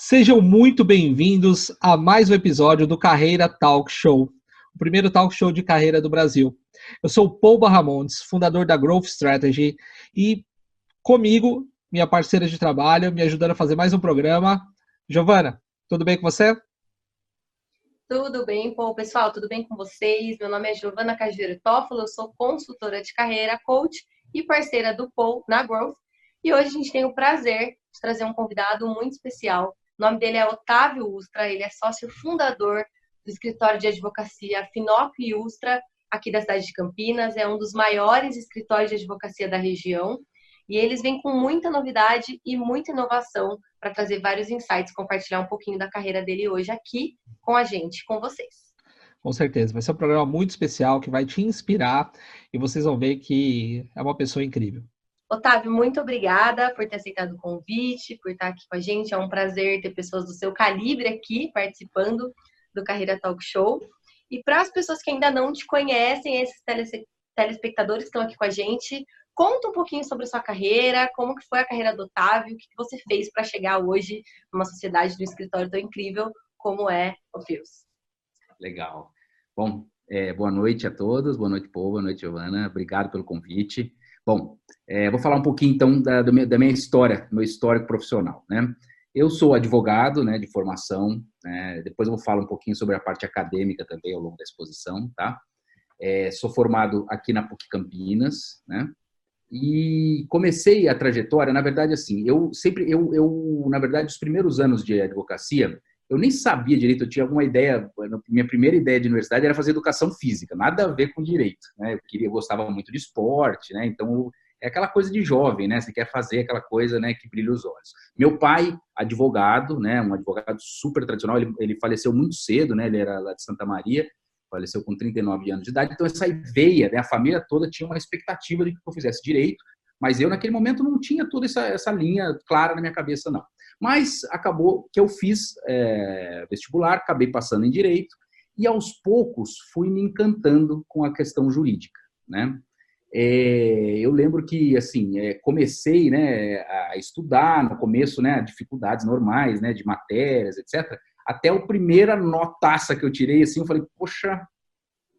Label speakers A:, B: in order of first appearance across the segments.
A: Sejam muito bem-vindos a mais um episódio do Carreira Talk Show, o primeiro talk show de carreira do Brasil. Eu sou o Paul Barramontes, fundador da Growth Strategy, e comigo, minha parceira de trabalho, me ajudando a fazer mais um programa. Giovana, tudo bem com você?
B: Tudo bem, Paul. Pessoal, tudo bem com vocês? Meu nome é Giovana Cajueiro Toffolo, eu sou consultora de carreira, coach e parceira do Paul na Growth. E hoje a gente tem o prazer de trazer um convidado muito especial, o nome dele é Otávio Ustra, ele é sócio fundador do escritório de advocacia Finop Ustra, aqui da cidade de Campinas, é um dos maiores escritórios de advocacia da região. E eles vêm com muita novidade e muita inovação para trazer vários insights, compartilhar um pouquinho da carreira dele hoje aqui com a gente, com vocês.
A: Com certeza, vai ser um programa muito especial que vai te inspirar e vocês vão ver que é uma pessoa incrível.
B: Otávio, muito obrigada por ter aceitado o convite, por estar aqui com a gente. É um prazer ter pessoas do seu calibre aqui participando do Carreira Talk Show. E para as pessoas que ainda não te conhecem, esses telespectadores que estão aqui com a gente, conta um pouquinho sobre a sua carreira, como que foi a carreira do Otávio, o que você fez para chegar hoje numa sociedade do escritório tão incrível como é o Fios.
C: Legal. Bom, é, boa noite a todos, boa noite, povo, boa noite, Giovana. Obrigado pelo convite. Bom, é, vou falar um pouquinho então da, da, minha, história, meu histórico profissional, né? Eu sou advogado, né, de formação. Né? Depois eu vou falar um pouquinho sobre a parte acadêmica também ao longo da exposição, tá? É, sou formado aqui na PUC Campinas, né? E comecei a trajetória, na verdade, assim, eu sempre, eu, eu, na verdade, os primeiros anos de advocacia, eu nem sabia direito, eu tinha alguma ideia, minha primeira ideia de universidade era fazer educação física, nada a ver com direito, né? Eu queria, eu gostava muito de esporte, né? Então, é aquela coisa de jovem, né? Você quer fazer aquela coisa, né, que brilha os olhos. Meu pai, advogado, né, um advogado super tradicional, ele, ele faleceu muito cedo, né? Ele era lá de Santa Maria, faleceu com 39 anos de idade. Então essa veia, né, a família toda tinha uma expectativa de que eu fizesse direito, mas eu naquele momento não tinha toda essa, essa linha clara na minha cabeça não. Mas acabou que eu fiz é, vestibular, acabei passando em direito e aos poucos fui me encantando com a questão jurídica, né? É, eu lembro que assim é, comecei né, a estudar no começo né, dificuldades normais né, de matérias etc até a primeira notaça que eu tirei assim eu falei poxa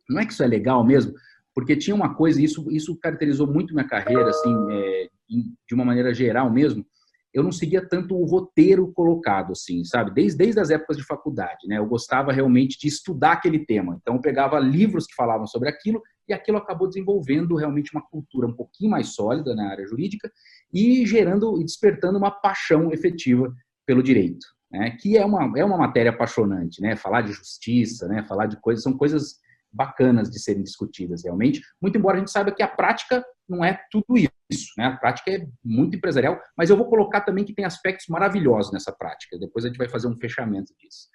C: não é que isso é legal mesmo porque tinha uma coisa isso isso caracterizou muito minha carreira assim é, de uma maneira geral mesmo eu não seguia tanto o roteiro colocado, assim, sabe? Desde, desde as épocas de faculdade, né? Eu gostava realmente de estudar aquele tema. Então, eu pegava livros que falavam sobre aquilo e aquilo acabou desenvolvendo realmente uma cultura um pouquinho mais sólida na área jurídica e gerando e despertando uma paixão efetiva pelo direito, né? Que é uma, é uma matéria apaixonante, né? Falar de justiça, né? Falar de coisas, são coisas bacanas de serem discutidas realmente, muito embora a gente saiba que a prática não é tudo isso, né? A prática é muito empresarial, mas eu vou colocar também que tem aspectos maravilhosos nessa prática. Depois a gente vai fazer um fechamento disso.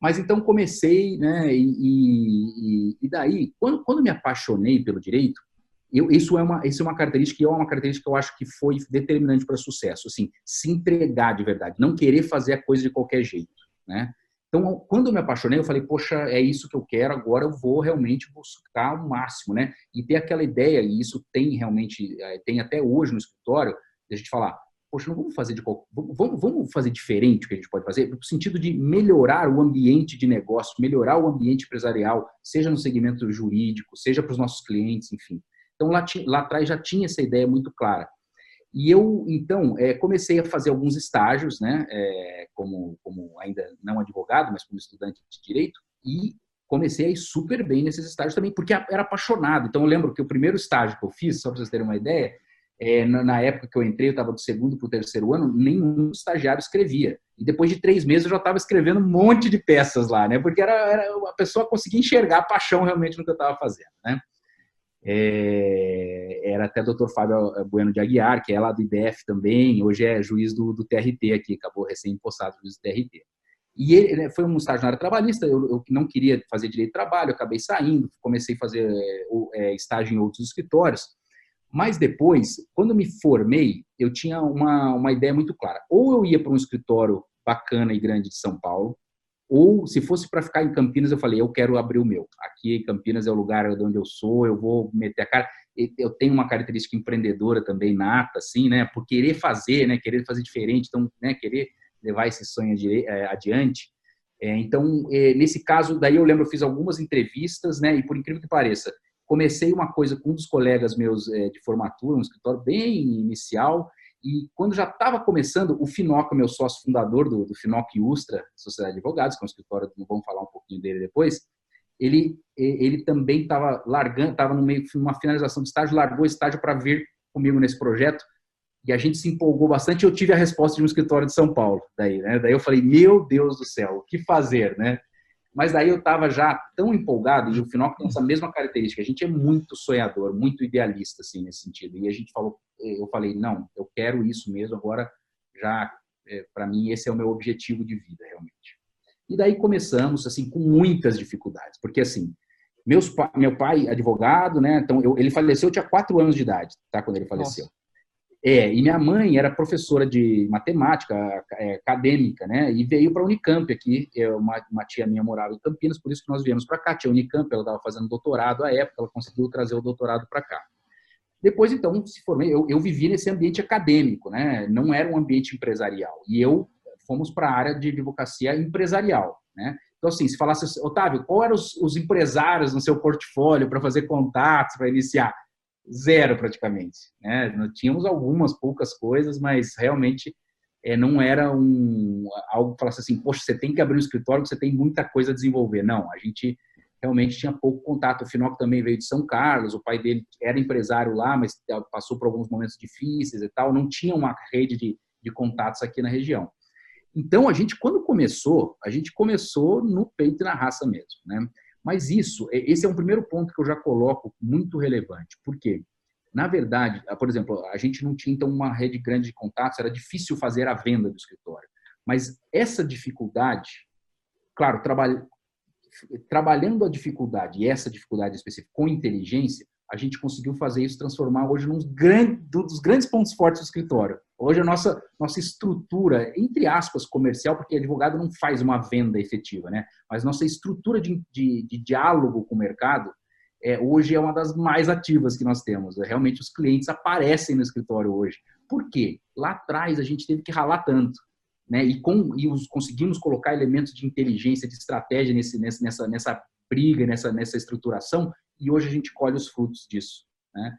C: Mas então comecei, né? E, e, e daí, quando, quando me apaixonei pelo direito, eu, isso é uma isso é uma característica que é uma característica que eu acho que foi determinante para sucesso, assim, se entregar de verdade, não querer fazer a coisa de qualquer jeito, né? Então, quando eu me apaixonei, eu falei, poxa, é isso que eu quero, agora eu vou realmente buscar o máximo, né? E ter aquela ideia, e isso tem realmente, é, tem até hoje no escritório, de a gente falar, poxa, não vamos fazer de vamos, vamos fazer diferente o que a gente pode fazer, no sentido de melhorar o ambiente de negócio, melhorar o ambiente empresarial, seja no segmento jurídico, seja para os nossos clientes, enfim. Então, lá, lá atrás já tinha essa ideia muito clara. E eu, então, é, comecei a fazer alguns estágios, né, é, como, como ainda não advogado, mas como estudante de direito, e comecei a ir super bem nesses estágios também, porque era apaixonado. Então, eu lembro que o primeiro estágio que eu fiz, só para vocês terem uma ideia, é, na, época que eu entrei, eu estava do segundo para o terceiro ano, nenhum estagiário escrevia. E depois de três meses eu já estava escrevendo um monte de peças lá, né? Porque era, era a pessoa conseguia enxergar a paixão realmente no que eu estava fazendo, né? É, era até o Dr. Fábio Bueno de Aguiar, que é lá do IDF também, hoje é juiz do, do TRT aqui, acabou recém-impostado juiz do TRT. E ele né, foi um área trabalhista, eu, eu, não queria fazer direito de trabalho, acabei saindo, comecei a fazer é, estágio em outros escritórios, mas depois, quando me formei, eu tinha uma, uma ideia muito clara. Ou eu ia para um escritório bacana e grande de São Paulo, ou, se fosse para ficar em Campinas, eu falei, eu quero abrir o meu. Aqui em Campinas é o lugar onde eu sou, eu vou meter a cara. Eu tenho uma característica empreendedora também nata, assim, né? Por querer fazer, né? Querer fazer diferente, então, né? Querer levar esse sonho é, adiante. É, então, é, nesse caso, daí eu lembro, eu fiz algumas entrevistas, né? E por incrível que pareça, comecei uma coisa com um dos colegas meus de formatura, um escritório bem inicial, e quando já estava começando, o Finoc, meu sócio fundador do, do Finoc Ustra, Sociedade de Advogados, que é um escritório, vamos falar um pouquinho dele depois, ele, ele também estava largando, estava no meio de uma finalização de estágio, largou o estágio para vir comigo nesse projeto, e a gente se empolgou bastante. Eu tive a resposta de um escritório de São Paulo, daí, né? Daí eu falei, meu Deus do céu, o que fazer, né? Mas daí eu estava já tão empolgado, e o Finoc tem essa mesma característica. A gente é muito sonhador, muito idealista, assim, nesse sentido. E a gente falou, eu falei, não, eu quero isso mesmo, agora já, é, para mim, esse é o meu objetivo de vida, realmente. E daí começamos, assim, com muitas dificuldades, porque, assim, meus, meu pai, advogado, né, então eu, ele faleceu, eu tinha quatro anos de idade, tá, quando ele faleceu. Nossa. É, e minha mãe era professora de matemática é, acadêmica, né? E veio para a Unicamp aqui. Eu, uma, uma, tia minha morava em Campinas, por isso que nós viemos para cá. Tia Unicamp, ela estava fazendo doutorado à época, ela conseguiu trazer o doutorado para cá. Depois, então, se formei. Eu, eu vivi nesse ambiente acadêmico, né? Não era um ambiente empresarial. E eu fomos para a área de advocacia empresarial, né? Então, assim, se falasse, Otávio, qual eram os, os empresários no seu portfólio para fazer contatos, para iniciar? zero praticamente. Né? Nós tínhamos algumas poucas coisas, mas realmente é, não era um algo que falasse assim, poxa, você tem que abrir um escritório, você tem muita coisa a desenvolver. Não, a gente realmente tinha pouco contato. O Finoc também veio de São Carlos, o pai dele era empresário lá, mas passou por alguns momentos difíceis e tal, não tinha uma rede de, de contatos aqui na região. Então, a gente, quando começou, a gente começou no peito e na raça mesmo, né? Mas isso, é, esse é um primeiro ponto que eu já coloco muito relevante. Por quê? Na verdade, ah, por exemplo, a gente não tinha então uma rede grande de contatos, era difícil fazer a venda do escritório. Mas essa dificuldade, claro, trabalha, trabalhando a dificuldade e essa dificuldade específica com inteligência, a gente conseguiu fazer isso transformar hoje num grande, dos grandes pontos fortes do escritório. Hoje a nossa, nossa estrutura, entre aspas, comercial, porque advogado não faz uma venda efetiva, né? Mas nossa estrutura de, de, de diálogo com o mercado é, hoje é uma das mais ativas que nós temos. Realmente os clientes aparecem no escritório hoje. Por quê? Lá atrás a gente teve que ralar tanto. Né? E, com, e os, conseguimos colocar elementos de inteligência, de estratégia nesse, nessa, nessa briga, nessa, nessa estruturação, e hoje a gente colhe os frutos disso. Né?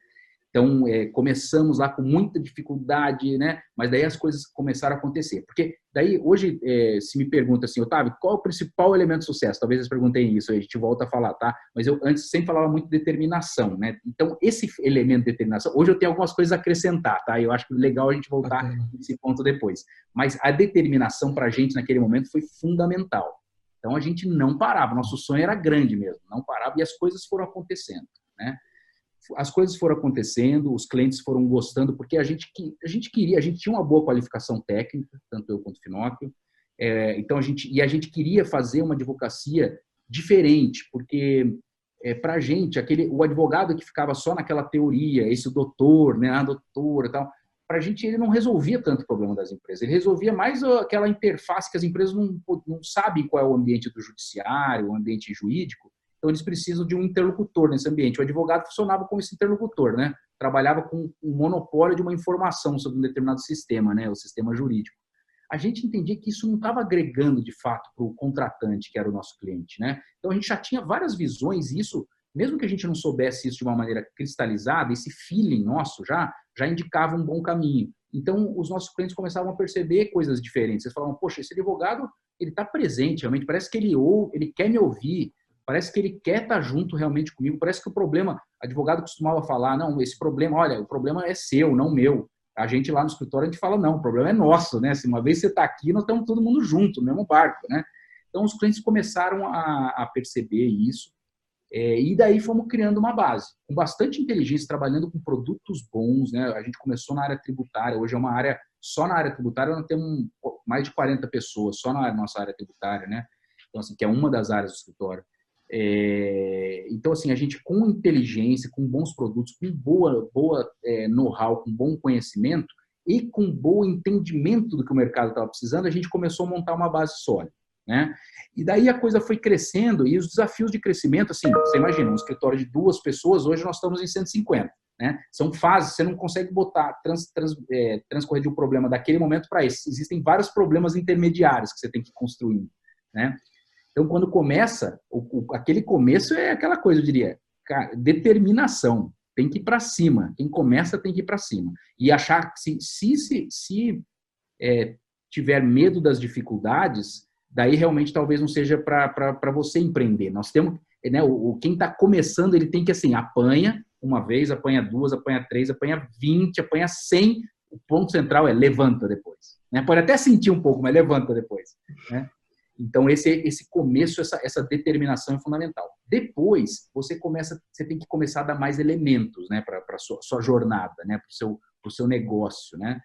C: Então, é, começamos lá com muita dificuldade, né? Mas daí as coisas começaram a acontecer. Porque daí, hoje, é, se me pergunta assim, Otávio, qual é o principal elemento de sucesso? Talvez eles perguntem isso, a gente volta a falar, tá? Mas eu antes sempre falava muito de determinação, né? Então, esse elemento de determinação, hoje eu tenho algumas coisas a acrescentar, tá? Eu acho legal a gente voltar okay. nesse ponto depois. Mas a determinação para a gente naquele momento foi fundamental. Então, a gente não parava, nosso sonho era grande mesmo, não parava e as coisas foram acontecendo, né? As coisas foram acontecendo, os clientes foram gostando, porque a gente, a gente queria, a gente tinha uma boa qualificação técnica, tanto eu quanto o Finóquio, é, então a gente, e a gente queria fazer uma advocacia diferente, porque é, para a gente, aquele, o advogado que ficava só naquela teoria, esse doutor, né, a doutora tal, para a gente ele não resolvia tanto o problema das empresas, ele resolvia mais aquela interface que as empresas não, não sabem qual é o ambiente do judiciário, o ambiente jurídico, então, eles precisam de um interlocutor nesse ambiente. O advogado funcionava como esse interlocutor, né? Trabalhava com um monopólio de uma informação sobre um determinado sistema, né? O sistema jurídico. A gente entendia que isso não estava agregando, de fato, para o contratante, que era o nosso cliente, né? Então, a gente já tinha várias visões e isso, mesmo que a gente não soubesse isso de uma maneira cristalizada, esse feeling nosso já, já indicava um bom caminho. Então, os nossos clientes começavam a perceber coisas diferentes. Eles falavam, poxa, esse advogado, ele está presente, realmente, parece que ele ou ele quer me ouvir, Parece que ele quer estar junto realmente comigo. Parece que o problema, advogado costumava falar, não, esse problema, olha, o problema é seu, não meu. A gente lá no escritório, a gente fala, não, o problema é nosso, né? Se uma vez você está aqui, nós estamos todo mundo junto, no mesmo barco, né? Então, os clientes começaram a, a perceber isso. É, e daí fomos criando uma base, com bastante inteligência, trabalhando com produtos bons, né? A gente começou na área tributária, hoje é uma área, só na área tributária nós temos mais de 40 pessoas, só na nossa área tributária, né? Então, assim, que é uma das áreas do escritório. É, então, assim, a gente com inteligência, com bons produtos, com boa, boa é, know-how, com bom conhecimento e com bom entendimento do que o mercado estava precisando, a gente começou a montar uma base sólida. Né? E daí a coisa foi crescendo e os desafios de crescimento, assim, você imagina, um escritório de duas pessoas, hoje nós estamos em 150. Né? São fases, você não consegue botar, trans, trans, é, transcorrer de um problema daquele momento para esse. Existem vários problemas intermediários que você tem que construir. Né? Então, quando começa, o, o, aquele começo é aquela coisa, eu diria, cara, determinação. Tem que ir para cima. Quem começa tem que ir para cima. E achar que se, se, se, se é, tiver medo das dificuldades, daí realmente talvez não seja para você empreender. Nós temos, né, o, quem está começando, ele tem que assim, apanha, uma vez, apanha duas, apanha três, apanha vinte, apanha cem. O ponto central é levanta depois. Né? Pode até sentir um pouco, mas levanta depois. Né? Então, esse, esse começo, essa, essa determinação é fundamental. Depois, você começa, você tem que começar a dar mais elementos né, para a sua, sua, jornada, né, para o seu, seu negócio. Né?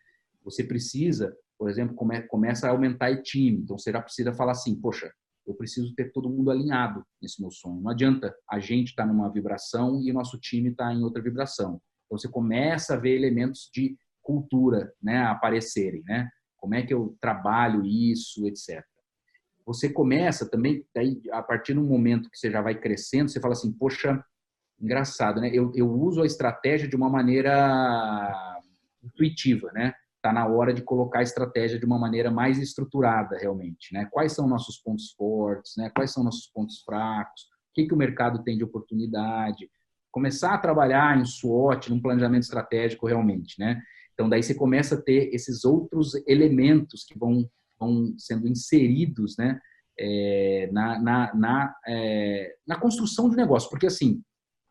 C: Você precisa, por exemplo, come, começa a aumentar o time. Então, você já precisa falar assim, poxa, eu preciso ter todo mundo alinhado nesse meu sonho. Não adianta a gente estar tá numa vibração e o nosso time estar tá em outra vibração. Então você começa a ver elementos de cultura, né, aparecerem, né? Como é que eu trabalho isso, etc. Você começa também, daí, a partir do momento que você já vai crescendo, você fala assim, poxa, engraçado, né? Eu, eu uso a estratégia de uma maneira intuitiva, né? está na hora de colocar a estratégia de uma maneira mais estruturada realmente, né? Quais são nossos pontos fortes, né? Quais são nossos pontos fracos? O que, que o mercado tem de oportunidade? Começar a trabalhar em SWOT, num planejamento estratégico realmente, né? Então daí você começa a ter esses outros elementos que vão, vão sendo inseridos, né? É, na, na, na, é, na construção de negócio, porque assim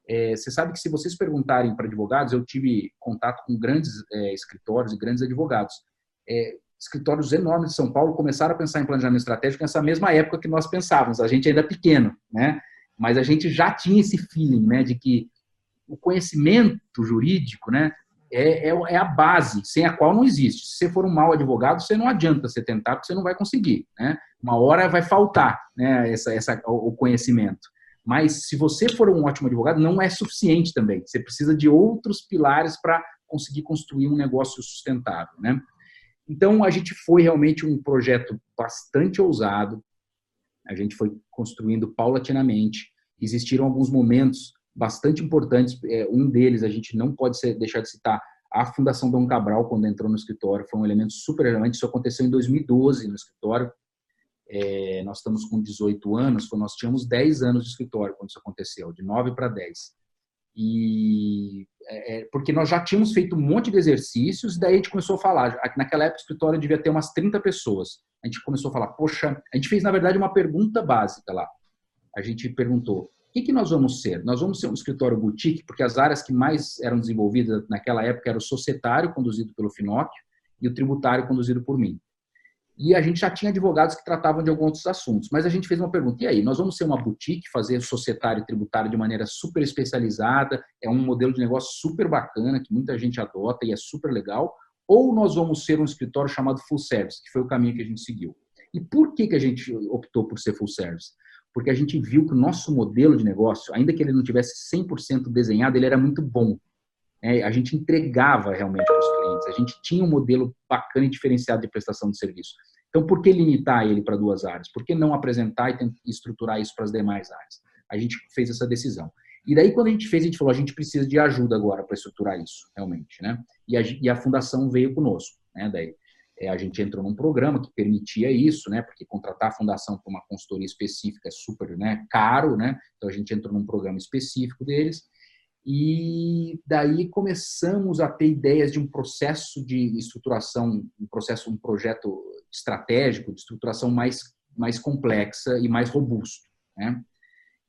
C: é, você sabe que se vocês perguntarem para advogados, eu tive contato com grandes é, escritórios e grandes advogados. É, escritórios enormes de São Paulo começaram a pensar em planejamento estratégico nessa mesma época que nós pensávamos. A gente ainda é pequeno, né? Mas a gente já tinha esse feeling, né, de que o conhecimento jurídico, né, é, é, é, a base, sem a qual não existe. Se você for um mau advogado, você não adianta você tentar, porque você não vai conseguir, né? Uma hora vai faltar, né, essa, essa, o conhecimento. Mas se você for um ótimo advogado, não é suficiente também. Você precisa de outros pilares para conseguir construir um negócio sustentável, né? Então a gente foi realmente um projeto bastante ousado. A gente foi construindo paulatinamente. Existiram alguns momentos bastante importantes. É, um deles a gente não pode deixar de citar a Fundação Dom Cabral quando entrou no escritório foi um elemento super relevante. Isso aconteceu em 2012 no escritório é, nós estamos com 18 anos, nós tínhamos 10 anos de escritório quando isso aconteceu, de 9 para 10. E é, é, porque nós já tínhamos feito um monte de exercícios, daí a gente começou a falar. Naquela época, o escritório devia ter umas 30 pessoas. A gente começou a falar, poxa, a gente fez, na verdade, uma pergunta básica lá. A gente perguntou: o que, que nós vamos ser? Nós vamos ser um escritório boutique, porque as áreas que mais eram desenvolvidas naquela época eram o societário, conduzido pelo Finóquio, e o tributário, conduzido por mim. E a gente já tinha advogados que tratavam de alguns outros assuntos. Mas a gente fez uma pergunta: e aí, nós vamos ser uma boutique, fazer societário e tributário de maneira super especializada? É um modelo de negócio super bacana, que muita gente adota e é super legal. Ou nós vamos ser um escritório chamado full service, que foi o caminho que a gente seguiu. E por que, que a gente optou por ser full service? Porque a gente viu que o nosso modelo de negócio, ainda que ele não tivesse 100% desenhado, ele era muito bom. É, a gente entregava realmente para os clientes, a gente tinha um modelo bacana e diferenciado de prestação de serviço. Então, por que limitar ele para duas áreas? Por que não apresentar e estruturar isso para as demais áreas? A gente fez essa decisão. E daí, quando a gente fez, a gente falou, a gente precisa de ajuda agora para estruturar isso, realmente, né? E a, e a fundação veio conosco, né? Daí, a gente entrou num programa que permitia isso, né? Porque contratar a fundação para uma consultoria específica é super, né? Caro, né? Então, a gente entrou num programa específico deles e daí começamos a ter ideias de um processo de estruturação, um processo, um projeto estratégico de estruturação mais, mais complexa e mais robusto. Né?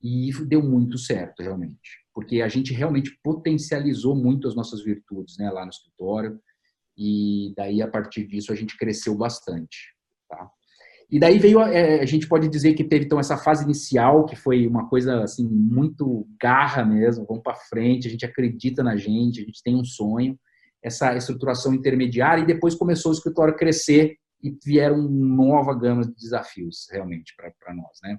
C: E deu muito certo, realmente, porque a gente realmente potencializou muito as nossas virtudes né, lá no escritório, e daí, a partir disso, a gente cresceu bastante. Tá? E daí veio, é, a gente pode dizer que teve então essa fase inicial, que foi uma coisa assim, muito garra mesmo, vamos para frente, a gente acredita na gente, a gente tem um sonho, essa estruturação intermediária, e depois começou o escritório a crescer e vieram nova gama de desafios realmente para nós, né?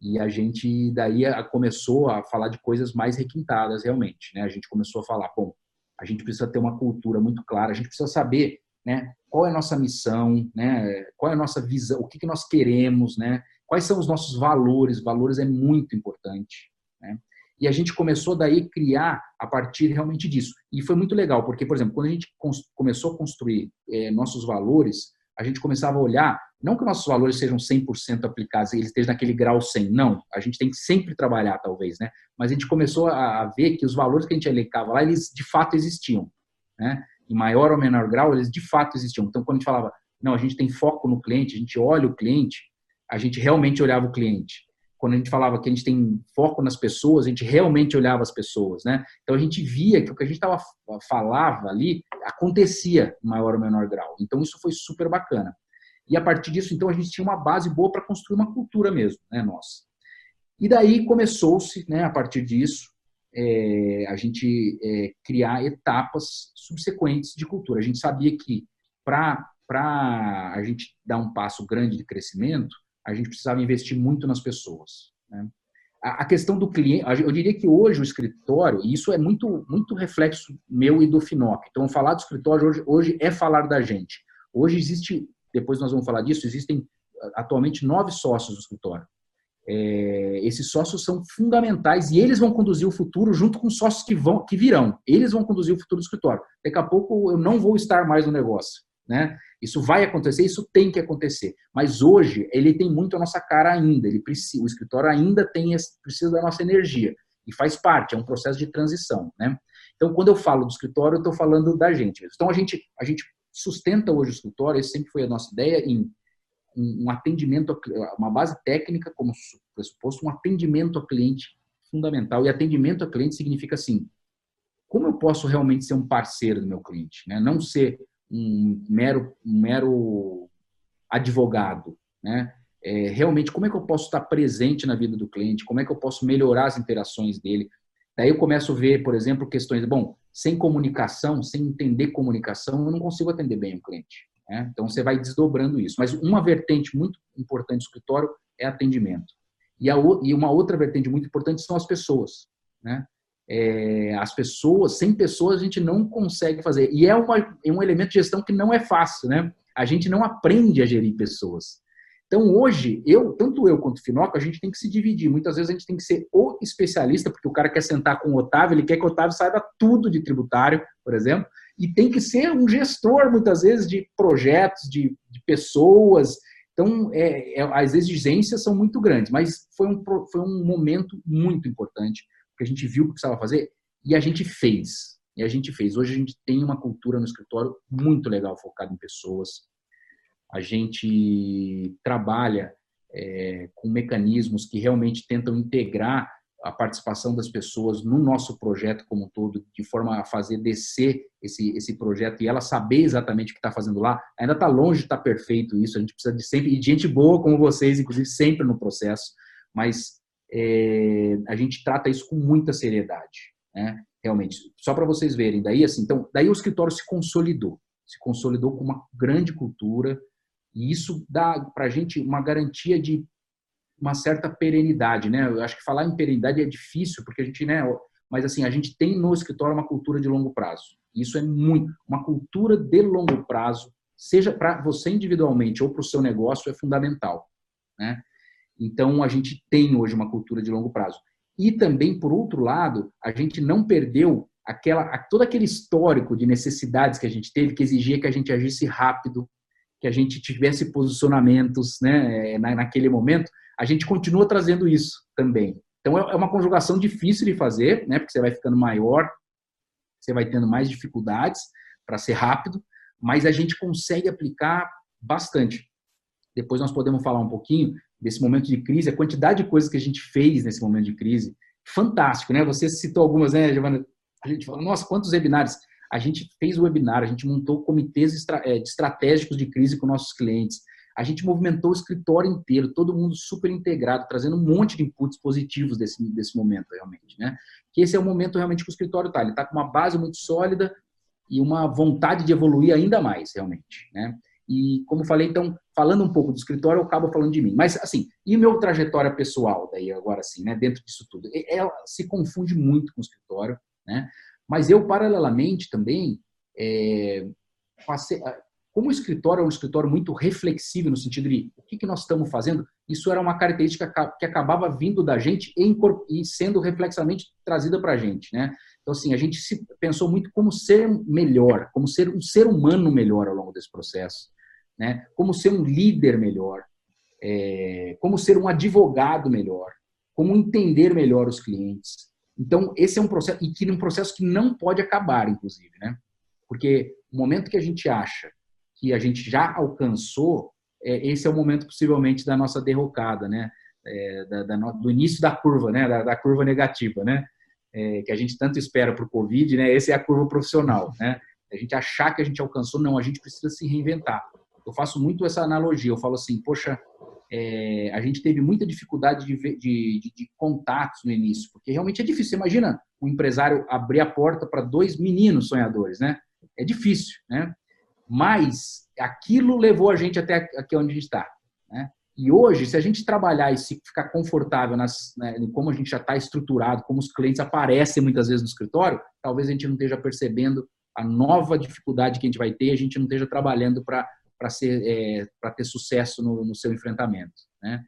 C: E a gente daí começou a falar de coisas mais requintadas realmente, né? A gente começou a falar, bom, a gente precisa ter uma cultura muito clara, a gente precisa saber né? Qual é a nossa missão, né? Qual é a nossa visão, o que, que nós queremos, né? Quais são os nossos valores? Valores é muito importante, né? E a gente começou daí criar a partir realmente disso. E foi muito legal, porque, por exemplo, quando a gente começou a construir é, nossos valores, a gente começava a olhar, não que nossos valores sejam 100% aplicados, eles estejam naquele grau 100, não. A gente tem que sempre trabalhar, talvez, né? Mas a gente começou a ver que os valores que a gente elencava lá, eles de fato existiam, né? Em maior ou menor grau, eles de fato existiam. Então, quando a gente falava, não, a gente tem foco no cliente, a gente olha o cliente, a gente realmente olhava o cliente quando a gente falava que a gente tem foco nas pessoas, a gente realmente olhava as pessoas, né? Então a gente via que o que a gente tava, falava ali acontecia em maior ou menor grau. Então isso foi super bacana. E a partir disso, então, a gente tinha uma base boa para construir uma cultura mesmo, né, nossa. E daí começou-se, né, a partir disso, é, a gente é, criar etapas subsequentes de cultura. A gente sabia que para a gente dar um passo grande de crescimento, a gente precisava investir muito nas pessoas. Né? A, questão do cliente, eu diria que hoje o escritório, e isso é muito, muito reflexo meu e do Finoc. Então, falar do escritório hoje, hoje é falar da gente. Hoje existe, depois nós vamos falar disso, existem atualmente nove sócios do escritório. É, esses sócios são fundamentais e eles vão conduzir o futuro junto com os sócios que vão que virão. Eles vão conduzir o futuro do escritório. Daqui a pouco eu não vou estar mais no negócio, né? Isso vai acontecer, isso tem que acontecer. Mas hoje ele tem muito a nossa cara ainda. Ele precisa, o escritório ainda tem precisa da nossa energia e faz parte. É um processo de transição, né? Então, quando eu falo do escritório, eu estou falando da gente. Então, a gente a gente sustenta hoje o escritório. Esse sempre foi a nossa ideia em um atendimento, uma base técnica como pressuposto, um atendimento ao cliente fundamental. E atendimento ao cliente significa assim: como eu posso realmente ser um parceiro do meu cliente, né? Não ser um mero, um mero advogado, né? É, realmente, como é que eu posso estar presente na vida do cliente? Como é que eu posso melhorar as interações dele? Daí eu começo a ver, por exemplo, questões, bom, sem comunicação, sem entender comunicação, eu não consigo atender bem o cliente. Né? Então, você vai desdobrando isso. Mas uma vertente muito importante do escritório é atendimento. E, a, e uma outra vertente muito importante são as pessoas. Né? É, as pessoas, sem pessoas a gente não consegue fazer. E é, uma, é um elemento de gestão que não é fácil, né? A gente não aprende a gerir pessoas. Então, hoje, eu, tanto eu quanto o Finoco, a gente tem que se dividir. Muitas vezes a gente tem que ser o especialista, porque o cara quer sentar com o Otávio, ele quer que o Otávio saiba tudo de tributário, por exemplo, e tem que ser um gestor, muitas vezes, de projetos, de, de pessoas. Então, é, é, as exigências são muito grandes, mas foi um, foi um momento muito importante porque a gente viu o que precisava fazer e a gente fez. E a gente fez. Hoje a gente tem uma cultura no escritório muito legal, focada em pessoas. A gente trabalha é, com mecanismos que realmente tentam integrar a participação das pessoas no nosso projeto como um todo, de forma a fazer descer esse, esse projeto e ela saber exatamente o que está fazendo lá. Ainda está longe de estar tá perfeito isso, a gente precisa de sempre, e de gente boa como vocês, inclusive, sempre no processo, mas é, a gente trata isso com muita seriedade, né? Realmente, só para vocês verem, daí assim, então, daí o escritório se consolidou, se consolidou com uma grande cultura e isso dá para a gente uma garantia de uma certa perenidade, né? Eu acho que falar em perenidade é difícil porque a gente, né? Mas assim, a gente tem no escritório uma cultura de longo prazo. Isso é muito uma cultura de longo prazo, seja para você individualmente ou para o seu negócio, é fundamental, né? Então, a gente tem hoje uma cultura de longo prazo. E também, por outro lado, a gente não perdeu aquela, todo aquele histórico de necessidades que a gente teve, que exigia que a gente agisse rápido, que a gente tivesse posicionamentos né, naquele momento. A gente continua trazendo isso também. Então, é, é uma conjugação difícil de fazer, né, porque você vai ficando maior, você vai tendo mais dificuldades para ser rápido, mas a gente consegue aplicar bastante. Depois nós podemos falar um pouquinho desse momento de crise, a quantidade de coisas que a gente fez nesse momento de crise. Fantástico, né? Você citou algumas, né, Giovana? A gente falou, nossa, quantos webinários. A gente fez o webinar, a gente montou comitês eh, estratégicos de crise com nossos clientes. A gente movimentou o escritório inteiro, todo mundo super integrado, trazendo um monte de inputs positivos desse, desse momento, realmente, né? Que esse é o momento realmente que o escritório está. Ele está com uma base muito sólida e uma vontade de evoluir ainda mais, realmente, né? E, como falei, então, falando um pouco do escritório, eu acabo falando de mim. Mas, assim, e meu trajetória pessoal, daí, agora assim, né, dentro disso tudo? Ela se confunde muito com o escritório, né? Mas eu, paralelamente, também, é, passei, como o escritório é um escritório muito reflexivo no sentido de o que, que nós estamos fazendo, isso era uma característica que acabava vindo da gente e sendo reflexamente trazida para a gente, né? Então, assim, a gente se pensou muito como ser melhor, como ser um ser humano melhor ao longo desse processo, né? Como ser um líder melhor, é, como ser um advogado melhor, como entender melhor os clientes. Então, esse é um processo, e que um processo que não pode acabar, inclusive, né? Porque o momento que a gente acha que a gente já alcançou, é, esse é o momento possivelmente da nossa derrocada, né? É, da, da, do início da curva, né? Da, da curva negativa, né? É, que a gente tanto espera para o Covid, né? Essa é a curva profissional, né? A gente achar que a gente alcançou, não, a gente precisa se reinventar. Eu faço muito essa analogia, eu falo assim, poxa, é, a gente teve muita dificuldade de, de, de, de, contatos no início, porque realmente é difícil. Você imagina um empresário abrir a porta para dois meninos sonhadores, né? É difícil, né? Mas aquilo levou a gente até aqui onde a gente está. Né? E hoje, se a gente trabalhar e se ficar confortável nas, né, como a gente já está estruturado, como os clientes aparecem muitas vezes no escritório, talvez a gente não esteja percebendo a nova dificuldade que a gente vai ter, a gente não esteja trabalhando para é, para ter sucesso no, no seu enfrentamento, né?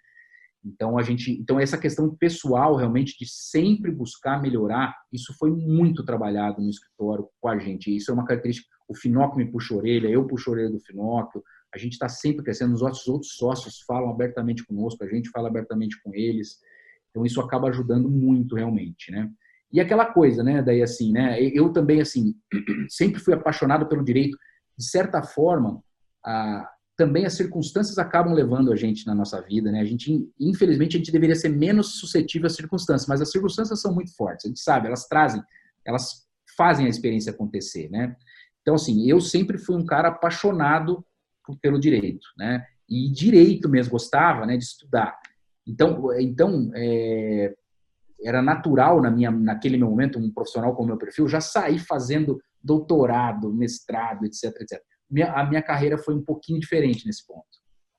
C: Então a gente, então essa questão pessoal realmente de sempre buscar melhorar, isso foi muito trabalhado no escritório com a gente. Isso é uma característica. O Finóquio me puxa a orelha, eu puxo a orelha do Finóquio. A gente está sempre crescendo. Os outros, outros sócios falam abertamente conosco, a gente fala abertamente com eles. Então isso acaba ajudando muito realmente, né? E aquela coisa, né? Daí assim, né? Eu também assim sempre fui apaixonado pelo direito. De certa forma, a também as circunstâncias acabam levando a gente na nossa vida, né? A gente, infelizmente, a gente deveria ser menos suscetível às circunstâncias, mas as circunstâncias são muito fortes. A gente sabe, elas trazem, elas fazem a experiência acontecer, né? Então, assim, eu sempre fui um cara apaixonado pelo direito, né? E direito mesmo, gostava, né, de estudar. Então, então é, era natural na minha, naquele momento, um profissional com o meu perfil, já sair fazendo doutorado, mestrado, etc, etc minha, a minha carreira foi um pouquinho diferente nesse ponto.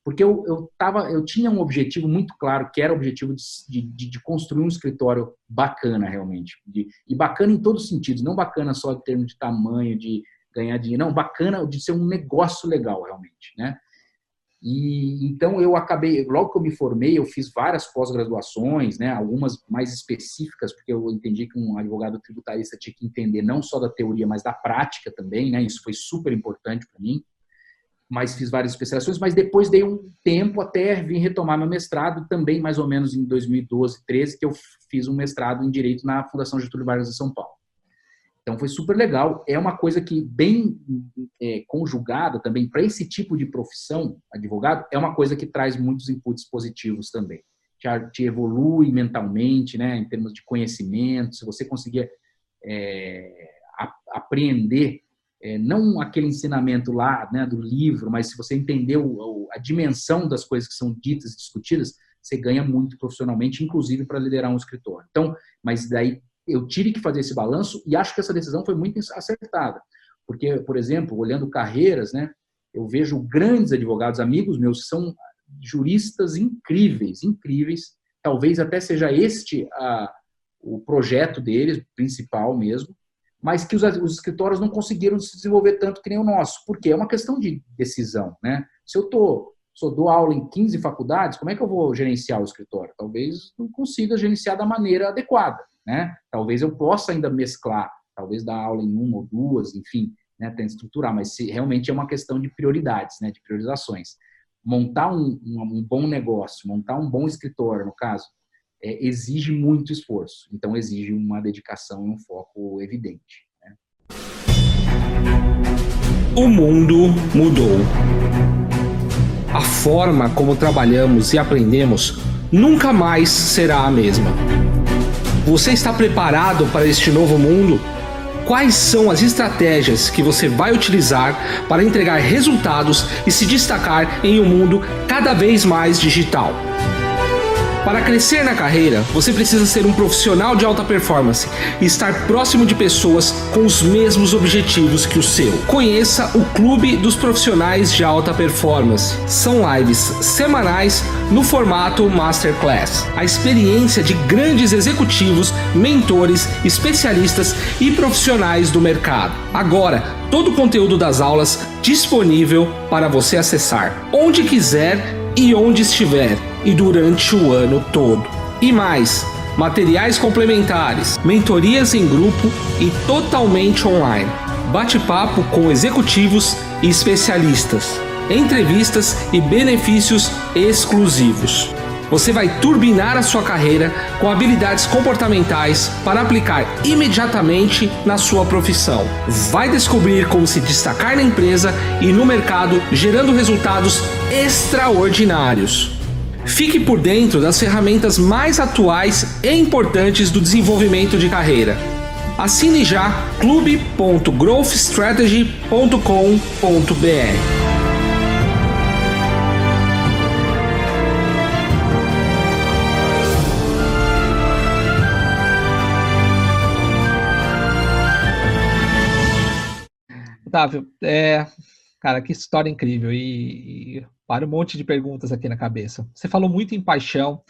C: Porque eu, eu, tava, eu tinha um objetivo muito claro, que era o objetivo de, de, de construir um escritório bacana, realmente. De, e bacana em todos os sentidos, não bacana só em termos de tamanho, de ganhar dinheiro, não, bacana de ser um negócio legal, realmente, né? E então eu acabei, logo que eu me formei, eu fiz várias pós-graduações, né, algumas mais específicas, porque eu entendi que um advogado tributarista tinha que entender não só da teoria, mas da prática também, né? Isso foi super importante para mim. Mas fiz várias especializações, mas depois dei um tempo até vir retomar meu mestrado, também mais ou menos em 2012, 13, que eu fiz um mestrado em direito na Fundação Getúlio Vargas de São Paulo. Então foi super legal. É uma coisa que, bem é, conjugada também para esse tipo de profissão, advogado, é uma coisa que traz muitos inputs positivos também. Te, te evolui mentalmente, né, em termos de conhecimento. Se você conseguir é, a, apreender, é, não aquele ensinamento lá né, do livro, mas se você entendeu a dimensão das coisas que são ditas e discutidas, você ganha muito profissionalmente, inclusive para liderar um escritório. Então, mas daí eu tive que fazer esse balanço e acho que essa decisão foi muito acertada. Porque, por exemplo, olhando carreiras, né, eu vejo grandes advogados, amigos meus, que são juristas incríveis, incríveis. Talvez até seja este a, o projeto deles, principal mesmo, mas que os, os, escritórios não conseguiram se desenvolver tanto que nem o nosso. Porque é uma questão de decisão. Né? Se eu tô, se eu dou aula em 15 faculdades, como é que eu vou gerenciar o escritório? Talvez não consiga gerenciar da maneira adequada né? Talvez eu possa ainda mesclar, talvez dar aula em uma ou duas, enfim, né, tem estruturar, mas se, realmente é uma questão de prioridades, né, de priorizações. Montar um, um, um bom negócio, montar um bom escritório, no caso, é, exige muito esforço. Então, exige uma dedicação e um foco evidente. Né?
A: O mundo mudou. A forma como trabalhamos e aprendemos nunca mais será a mesma. Você está preparado para este novo mundo? Quais são as estratégias que você vai utilizar para entregar resultados e se destacar em um mundo cada vez mais digital? Para crescer na carreira, você precisa ser um profissional de alta performance e estar próximo de pessoas com os mesmos objetivos que o seu. Conheça o Clube dos Profissionais de Alta Performance. São lives semanais no formato Masterclass. A experiência de grandes executivos, mentores, especialistas e profissionais do mercado. Agora, todo o conteúdo das aulas disponível para você acessar onde quiser e onde estiver e durante o ano todo. E mais, materiais complementares, mentorias em grupo e totalmente online. Bate-papo com executivos e especialistas, entrevistas e benefícios exclusivos. Você vai turbinar a sua carreira com habilidades comportamentais para aplicar imediatamente na sua profissão. Vai descobrir como se destacar na empresa e no mercado, gerando resultados extraordinários. Fique por dentro das ferramentas mais atuais e importantes do desenvolvimento de carreira. Assine já clube.growthstrategy.com.br. Otávio, é, cara, que história incrível e, e para um monte de perguntas aqui na cabeça. Você falou muito em paixão,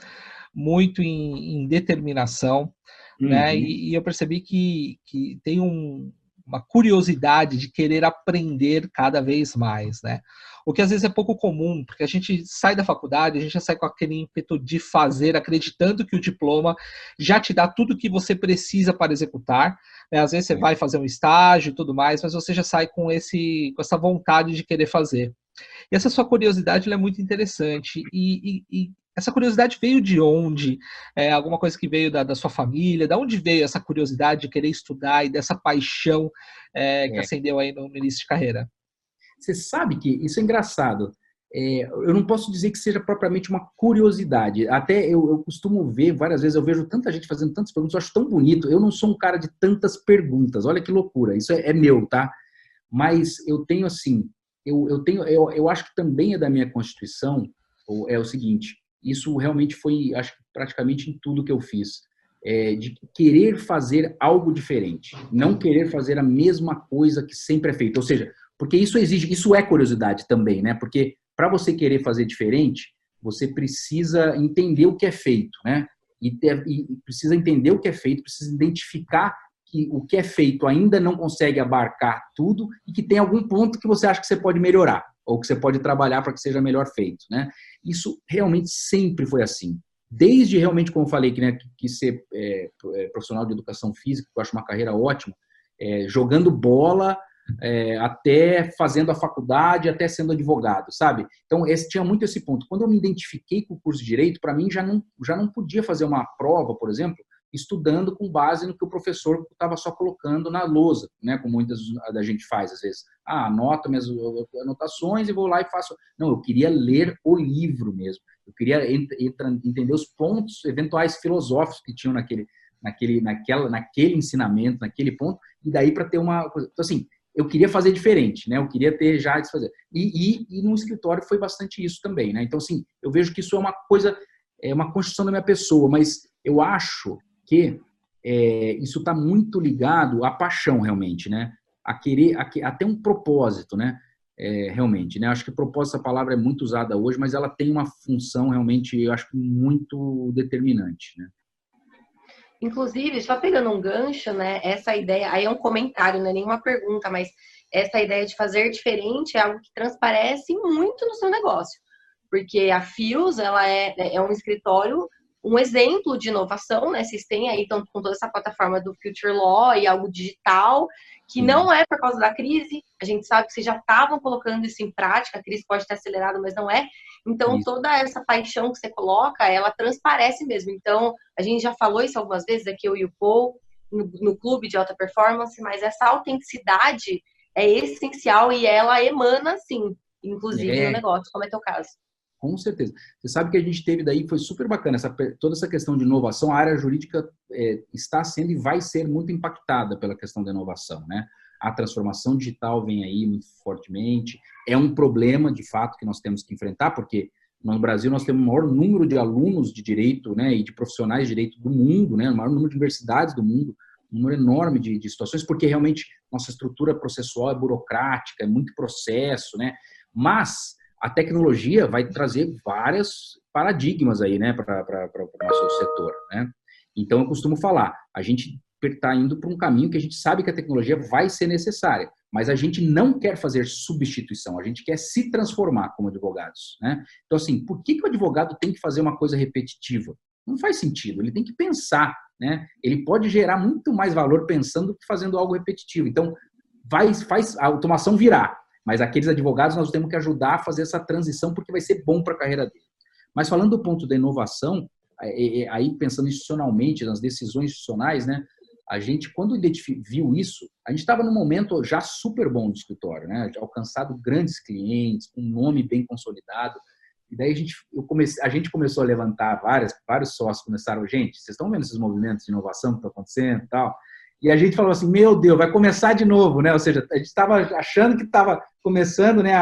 A: muito em, em determinação, né? uhum. né? E, e, eu percebi que, que tem um, uma curiosidade de querer aprender cada vez mais, né? O que às vezes é pouco comum, porque a gente sai da faculdade, a gente já sai com aquele ímpeto de fazer, acreditando que o diploma já te dá tudo o que você precisa para executar. Né? Às vezes você vai fazer um estágio e tudo mais, mas você já sai com, esse, com essa vontade de querer fazer. E essa sua curiosidade é muito interessante. E, e, e, essa curiosidade veio de onde? É alguma coisa que veio da, da, sua família? Da onde veio essa curiosidade de querer estudar e dessa paixão é, que é. acendeu aí no início de carreira?
C: Você sabe que isso é engraçado. É, eu não posso dizer que seja propriamente uma curiosidade. Até eu, eu, costumo ver, várias vezes, eu vejo tanta gente fazendo tantas perguntas, eu acho tão bonito. Eu não sou um cara de tantas perguntas, olha que loucura. Isso é, é meu, tá? Mas eu tenho assim, eu, eu tenho, eu, eu acho que também é da minha constituição, é o seguinte, isso realmente foi, acho que praticamente em tudo que eu fiz, é, de querer fazer algo diferente, não querer fazer a mesma coisa que sempre é feito. Ou seja, porque isso exige, isso é curiosidade também, né? Porque para você querer fazer diferente, você precisa entender o que é feito, né? E, ter, e, precisa entender o que é feito, precisa identificar que o que é feito ainda não consegue abarcar tudo e que tem algum ponto que você acha que você pode melhorar ou que você pode trabalhar para que seja melhor feito, né? Isso realmente sempre foi assim. Desde realmente, como eu falei, que, né, que ser é, é, profissional de educação física, que eu acho uma carreira ótima, é, jogando bola é, até fazendo a faculdade, até sendo advogado, sabe? Então, esse, tinha muito esse ponto. Quando eu me identifiquei com o curso de Direito, para mim já não, já não podia fazer uma prova, por exemplo, estudando com base no que o professor estava só colocando na lousa, né? Como muitas da gente faz às vezes. Ah, anoto minhas anotações e vou lá e faço. Não, eu queria ler o livro mesmo. Eu queria entender os pontos eventuais filosóficos que tinham naquele, naquele, naquela, naquele ensinamento, naquele ponto, e daí para ter uma coisa. Então, assim, eu queria fazer diferente, né? Eu queria ter já desfazer. E, e, e no escritório foi bastante isso também, né? Então, assim, eu vejo que isso é uma coisa, é uma construção da minha pessoa, mas eu acho que é, isso está muito ligado à paixão, realmente, né? A querer, a, a ter um propósito, né? É, realmente, né? Acho que propósito, essa palavra é muito usada hoje, mas ela tem uma função realmente, eu acho muito determinante, né?
B: Inclusive, só pegando um gancho, né? Essa ideia, aí é um comentário, não é nenhuma pergunta, mas essa ideia de fazer diferente é algo que transparece muito no seu negócio. Porque a Fios, ela é, é um escritório um exemplo de inovação, né? Vocês têm aí então, com toda essa plataforma do Future Law e algo digital, que uhum. não é por causa da crise. A gente sabe que vocês já estavam colocando isso em prática, a crise pode ter acelerado, mas não é. Então, isso. toda essa paixão que você coloca, ela transparece mesmo. Então, a gente já falou isso algumas vezes aqui, eu e o Paul, no, no clube de alta performance, mas essa autenticidade é essencial e ela emana, sim, inclusive é. no negócio, como é teu caso.
C: Com certeza. Você sabe que a gente teve daí, foi super bacana, essa, toda essa questão de inovação, a área jurídica é, está sendo e vai ser muito impactada pela questão da inovação, né? A transformação digital vem aí muito fortemente, é um problema, de fato, que nós temos que enfrentar, porque No Brasil, nós temos o maior número de alunos de direito né, e de profissionais de direito do mundo, né, o maior número de universidades do mundo, um número enorme de, de situações, porque realmente nossa estrutura processual é burocrática, é muito processo, né? Mas a tecnologia vai trazer vários paradigmas aí, né, para o nosso setor, né? Então, eu costumo falar, a gente está indo para um caminho que a gente sabe que a tecnologia vai ser necessária, mas a gente não quer fazer substituição, a gente quer se transformar como advogados. Né? Então, assim, por que, que o advogado tem que fazer uma coisa repetitiva? Não faz sentido, ele tem que pensar. Né? Ele pode gerar muito mais valor pensando do que fazendo algo repetitivo. Então, vai, faz a automação virar, mas aqueles advogados nós temos que ajudar a fazer essa transição porque vai ser bom para a carreira dele. Mas falando do ponto da inovação, é, é, aí pensando institucionalmente, nas decisões institucionais, né? A gente, quando viu isso, a gente estava num momento já super bom do escritório, né? Alcançado grandes clientes, um nome bem consolidado. E daí a gente, eu comecei, a gente começou a levantar várias, vários sócios começaram, gente, vocês estão vendo esses movimentos de inovação que estão acontecendo e tal? E a gente falou assim, meu Deus, vai começar de novo, né? Ou seja, a gente estava achando que estava começando, né,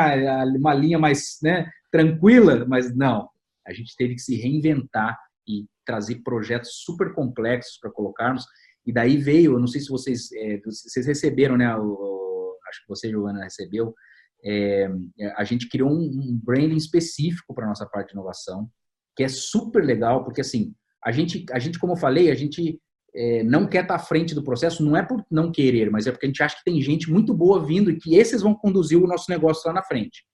C: uma linha mais, né, tranquila, mas não. A gente teve que se reinventar e trazer projetos super complexos para colocarmos. E daí veio, eu não sei se vocês, é, vocês receberam, né? O, acho que você, Joana, recebeu. É, a gente criou um, um branding específico para nossa parte de inovação, que é super legal, porque assim, a gente, a gente como eu falei, a gente é, não quer estar tá à frente do processo, não é por não querer, mas é porque a gente acha que tem gente muito boa vindo e que esses vão conduzir o nosso negócio lá na frente.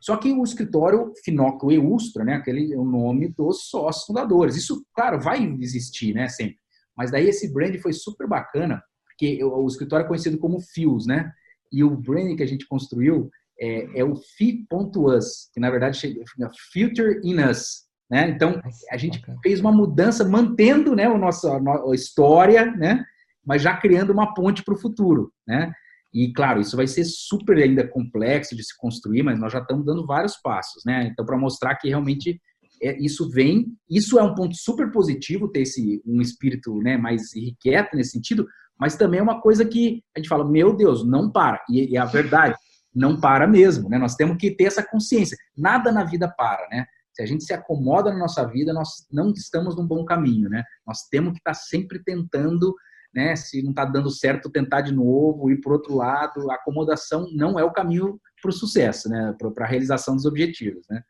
C: Só que o escritório Finocchio e Ustra, né, aquele é o nome dos sócios fundadores. Isso, claro, vai existir, né, sempre. Mas daí esse brand foi super bacana, porque o escritório é conhecido como FIOS, né? E o brand que a gente construiu é, é o Fi.us, que na verdade chama Future in Us. Né? Então, a gente fez uma mudança mantendo né, o nosso, a, a história, né? mas já criando uma ponte para o futuro. Né? E, claro, isso vai ser super ainda complexo de se construir, mas nós já estamos dando vários passos, né? Então, para mostrar que realmente é, isso vem, isso é um ponto super positivo, ter esse, um espírito né, mais irrequieto nesse sentido, mas também é uma coisa que a gente fala, meu Deus, não para. E, e é a verdade, não para mesmo, né? Nós temos que ter essa consciência. Nada na vida para, né? Se a gente se acomoda na nossa vida, nós não estamos num bom caminho, né? Nós temos que estar sempre tentando né? Se não está dando certo, tentar de novo, ir para outro lado. A acomodação não é o caminho para o sucesso, né? Para a realização dos objetivos, né?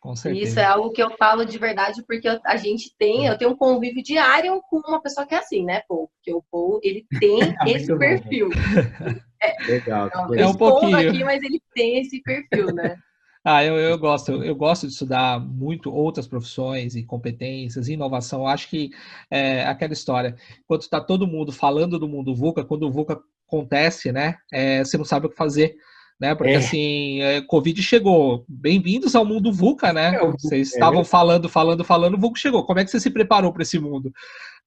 B: Com certeza. Isso é algo que eu falo de verdade, porque a gente tem, eu tenho um convívio diário com uma pessoa que é assim, né, Paul? Porque o Paul, ele tem é esse perfil.
C: É, Legal.
B: Não, é um pouquinho. aqui, mas ele tem esse perfil, né?
A: Ah, eu, eu gosto, eu, gosto de estudar muito outras profissões e competências, inovação. Eu acho que é aquela história, enquanto está todo mundo falando do mundo VUCA, quando o VUCA acontece, né, é, você não sabe o que fazer, né? Porque é. assim, é, Covid chegou. Bem-vindos ao mundo VUCA, né? É, Vocês estavam falando, falando, falando, o VUCA chegou. Como é que você se preparou para esse mundo?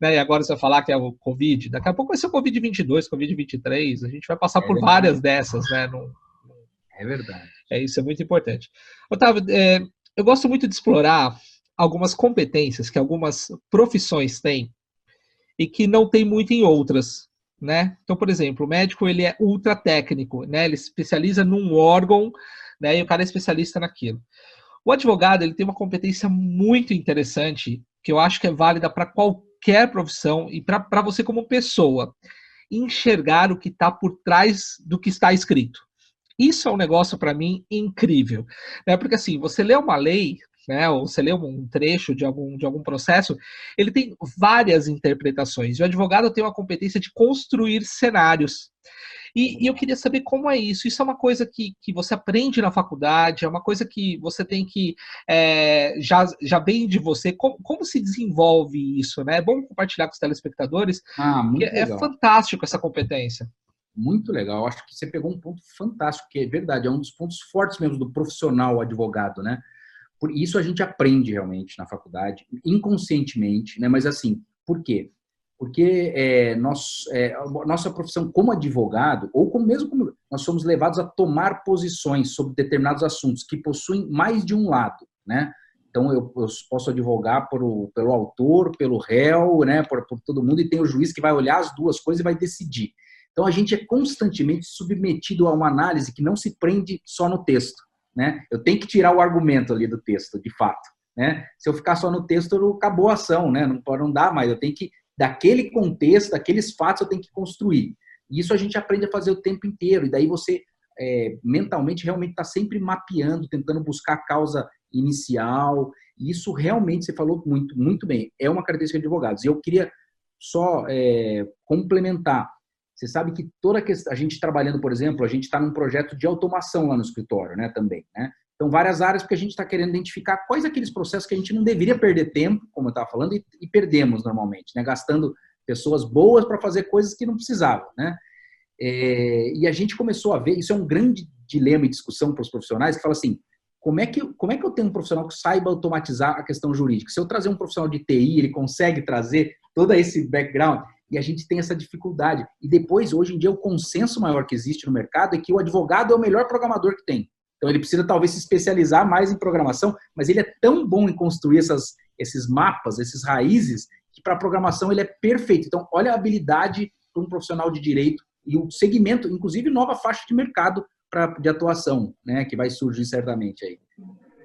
A: Né? E agora você vai falar que é o Covid. Daqui a pouco vai ser o Covid 22, Covid 23. A gente vai passar é por várias dessas, né? No,
C: é verdade.
A: É isso, é muito importante. Otávio, é, eu gosto muito de explorar algumas competências que algumas profissões têm e que não tem muito em outras, né? Então, por exemplo, o médico ele é ultra técnico, né? Ele especializa num órgão, né? E o cara é especialista naquilo. O advogado ele tem uma competência muito interessante que eu acho que é válida para qualquer profissão e para você como pessoa enxergar o que está por trás do que está escrito. Isso é um negócio para mim incrível, né? Porque assim, você lê uma lei, né, ou você lê um trecho de algum, de algum processo, ele tem várias interpretações. E o advogado tem uma competência de construir cenários. E, e, eu queria saber como é isso. Isso é uma coisa que, que você aprende na faculdade, é uma coisa que você tem que é, já, já vem de você. Como, como se desenvolve isso? Né? É bom compartilhar com os telespectadores.
C: Ah, muito
A: é, é fantástico essa competência
C: muito legal. Acho que você pegou um ponto fantástico, que é verdade, é um dos pontos fortes mesmo do profissional advogado, né? Por isso a gente aprende realmente na faculdade, inconscientemente, né? Mas assim, por quê? Porque é, nós, é, nossa profissão como advogado, ou como, mesmo como nós somos levados a tomar posições sobre determinados assuntos que possuem mais de um lado, né? Então, eu, eu posso advogar por, pelo autor, pelo réu, né, por, por todo mundo, e tem o juiz que vai olhar as duas coisas e vai decidir. Então, a gente é constantemente submetido a uma análise que não se prende só no texto. né? Eu tenho que tirar o argumento ali do texto, de fato, né? Se eu ficar só no texto, acabou a ação, né? Não pode não dar mais. Eu tenho que daquele contexto, daqueles fatos, eu tenho que construir. E isso a gente aprende a fazer o tempo inteiro. E daí você é, mentalmente realmente está sempre mapeando, tentando buscar a causa inicial. E isso realmente você falou muito, muito bem. É uma característica de advogados. E eu queria só é, complementar. Você sabe que toda a, questão, a gente trabalhando, por exemplo, a gente está num projeto de automação lá no escritório, né, também, né? Então, várias áreas, porque a gente está querendo identificar quais aqueles processos que a gente não deveria perder tempo, como eu estava falando, e, e, perdemos normalmente, né? Gastando pessoas boas para fazer coisas que não precisavam, né? É, e a gente começou a ver, isso é um grande dilema e discussão para os profissionais, que fala assim, como é, que, como é que eu tenho um profissional que saiba automatizar a questão jurídica? Se eu trazer um profissional de TI, ele consegue trazer todo esse background, e a gente tem essa dificuldade. E depois, hoje em dia, o consenso maior que existe no mercado é que o advogado é o melhor programador que tem. Então, ele precisa talvez se especializar mais em programação, mas ele é tão bom em construir essas, esses mapas, esses raízes, que para programação ele é perfeito. Então, olha a habilidade para um profissional de direito e o segmento, inclusive nova faixa de mercado pra, de atuação, né, que vai surgir certamente aí.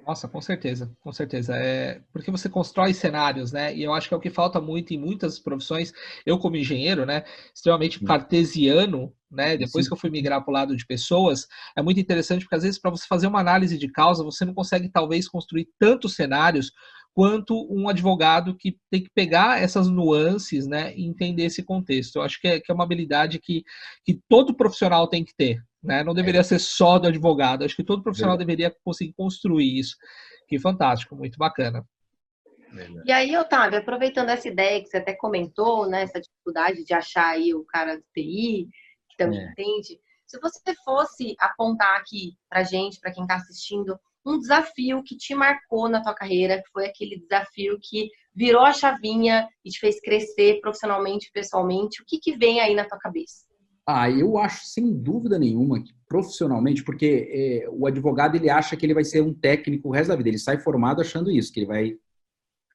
A: Nossa, com certeza, com certeza. É porque você constrói cenários, né? E eu acho que é o que falta muito em muitas profissões. Eu, como engenheiro, né, extremamente cartesiano, né? Depois Sim. que eu fui migrar para o lado de pessoas, é muito interessante porque às vezes para você fazer uma análise de causa, você não consegue talvez construir tantos cenários quanto um advogado que tem que pegar essas nuances né, e entender esse contexto. Eu acho que é, que é uma habilidade que, que todo profissional tem que ter. Né? Não deveria é. ser só do advogado. Acho que todo profissional é. deveria conseguir construir isso. Que fantástico, muito bacana.
B: E aí, Otávio, aproveitando essa ideia que você até comentou, né, essa dificuldade de achar aí o cara do TI, que também é. entende, se você fosse apontar aqui para gente, para quem está assistindo, um desafio que te marcou na tua carreira, que foi aquele desafio que virou a chavinha e te fez crescer profissionalmente, pessoalmente? O que, que vem aí na tua cabeça?
C: Ah, eu acho sem dúvida nenhuma que profissionalmente, porque é, o advogado ele acha que ele vai ser um técnico o resto da vida, ele sai formado achando isso, que ele vai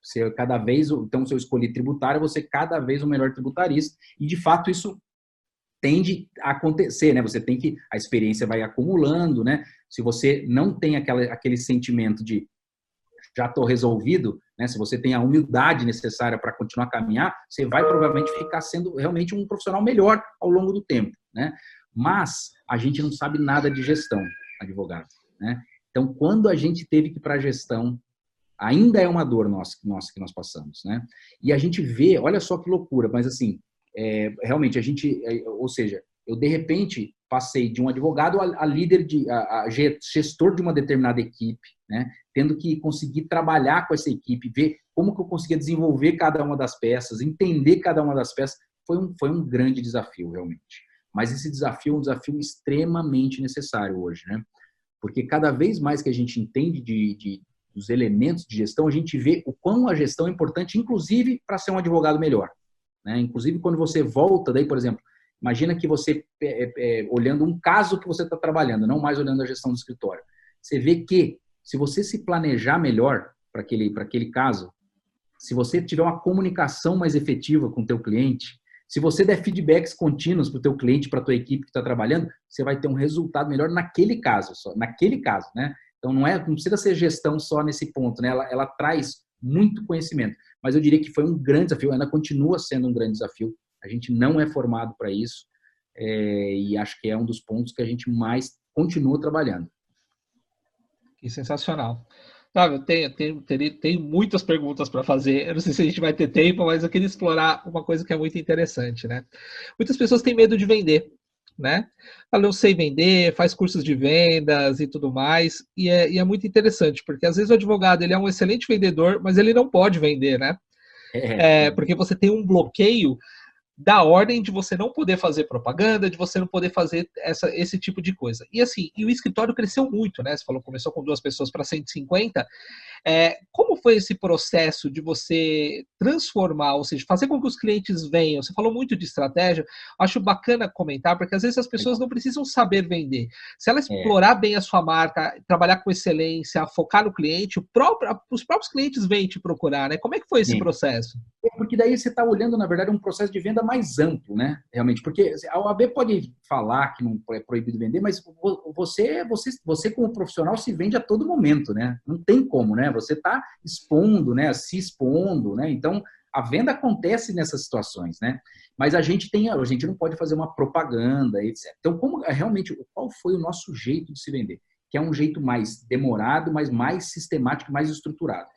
C: ser cada vez, então se eu escolher tributário, você cada vez o melhor tributarista, e de fato isso tende a acontecer, né? Você tem que a experiência vai acumulando, né? Se você não tem aquela, aquele sentimento de já estou resolvido, né? Se você tem a humildade necessária para continuar a caminhar, você vai provavelmente ficar sendo realmente um profissional melhor ao longo do tempo, né? Mas a gente não sabe nada de gestão, advogado, né? Então, quando a gente teve que ir para a gestão, ainda é uma dor nossa, nossa que nós passamos, né? E a gente vê, olha só que loucura, mas assim, é, realmente a gente, é, ou seja, eu de repente passei de um advogado a, a líder de, a, a, gestor de uma determinada equipe, né? Tendo que conseguir trabalhar com essa equipe, ver como que eu conseguia desenvolver cada uma das peças, entender cada uma das peças, foi um, foi um grande desafio realmente. Mas esse desafio é um desafio extremamente necessário hoje, né? Porque cada vez mais que a gente entende de, de dos elementos de gestão, a gente vê o quão a gestão é importante, inclusive para ser um advogado melhor. Né? Inclusive, quando você volta, daí, por exemplo, imagina que você, é, é, olhando um caso que você está trabalhando, não mais olhando a gestão do escritório, você vê que se você se planejar melhor para aquele, aquele caso, se você tiver uma comunicação mais efetiva com o teu cliente, se você der feedbacks contínuos para o teu cliente, para a tua equipe que está trabalhando, você vai ter um resultado melhor naquele caso só, naquele caso, né? Então não é, não precisa ser gestão só nesse ponto, né? Ela, ela traz muito conhecimento mas eu diria que foi um grande desafio, ainda continua sendo um grande desafio. A gente não é formado para isso é, e acho que é um dos pontos que a gente mais continua trabalhando.
A: Que sensacional. Sabe, eu tenho, tenho, tenho, tenho muitas perguntas para fazer. Eu não sei se a gente vai ter tempo, mas eu queria explorar uma coisa que é muito interessante, né? Muitas pessoas têm medo de vender né? Ela eu sei vender, faz cursos de vendas e tudo mais, e é, e é, muito interessante, porque às vezes o advogado ele é um excelente vendedor, mas ele não pode vender, né? É, é porque você tem um bloqueio da ordem de você não poder fazer propaganda, de você não poder fazer essa, esse tipo de coisa. E assim, e o escritório cresceu muito, né? Você falou começou com duas pessoas para 150. É, como foi esse processo de você transformar, ou seja, fazer com que os clientes venham? Você falou muito de estratégia, acho bacana comentar, porque às vezes as pessoas não precisam saber vender. Se ela é. explorar é. bem a sua marca, trabalhar com excelência, focar no cliente, próprio, os próprios clientes vêm te procurar, né? Como é que foi esse Sim. processo?
C: É porque daí você está olhando, na verdade, um processo de venda mais amplo, né? Realmente, porque a OAB pode falar que não é proibido vender, mas você, você, você como profissional se vende a todo momento, né? Não tem como, né? Você está expondo, né? Se expondo, né? Então, a venda acontece nessas situações, né? Mas a gente tem, a gente não pode fazer uma propaganda, etc. Então, como realmente, qual foi o nosso jeito de se vender? Que é um jeito mais demorado, mas mais sistemático, mais estruturado.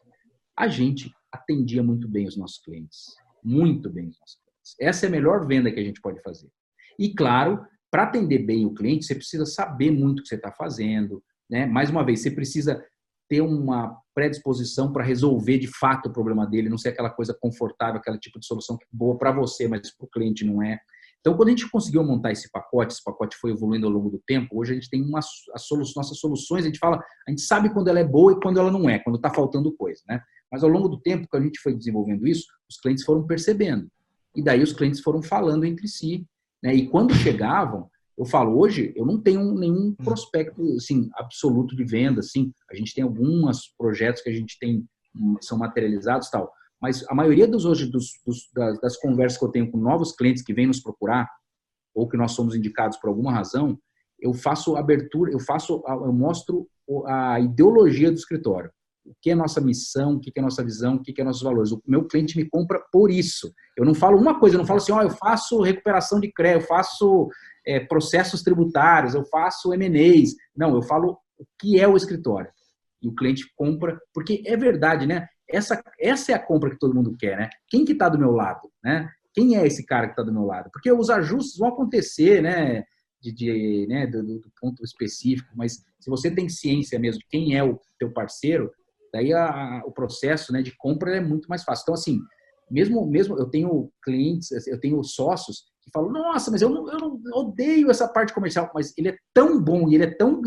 C: A gente atendia muito bem os nossos clientes, muito bem os nossos clientes. Essa é a melhor venda que a gente pode fazer. E claro, para atender bem o cliente, você precisa saber muito o que você está fazendo, né? Mais uma vez, você precisa ter uma predisposição para resolver de fato o problema dele, não ser aquela coisa confortável, aquele tipo de solução boa para você, mas para o cliente não é. Então, quando a gente conseguiu montar esse pacote, esse pacote foi evoluindo ao longo do tempo, hoje a gente tem uma, a solu nossas soluções, a gente fala, a gente sabe quando ela é boa e quando ela não é, quando está faltando coisa, né? Mas ao longo do tempo que a gente foi desenvolvendo isso, os clientes foram percebendo. E daí os clientes foram falando entre si, né? E quando chegavam, eu falo, hoje eu não tenho nenhum hum. prospecto assim, absoluto de venda, assim. A gente tem alguns projetos que a gente tem, hum, são materializados tal. Mas a maioria dos hoje dos, dos, das, das, conversas que eu tenho com novos clientes que vêm nos procurar, ou que nós somos indicados por alguma razão, eu faço abertura, eu faço, eu mostro a ideologia do escritório. O que é nossa missão, o que é nossa visão, o que é nossos valores. O meu cliente me compra por isso. Eu não falo uma coisa, eu não falo assim, ó, oh, eu faço recuperação de crédito, eu faço é, processos tributários, eu faço M&As. Não, eu falo o que é o escritório. E o cliente compra, porque é verdade, né? Essa, essa é a compra que todo mundo quer, né? Quem que está do meu lado, né? Quem é esse cara que está do meu lado? Porque os ajustes vão acontecer, né? De, de né? Do, do, ponto específico, mas se você tem ciência mesmo de quem é o teu parceiro, daí a, o processo né, de compra é muito mais fácil. Então, assim, mesmo, mesmo eu tenho clientes, eu tenho sócios que falam, nossa, mas eu, não, eu não odeio essa parte comercial, mas ele é tão bom e ele é tão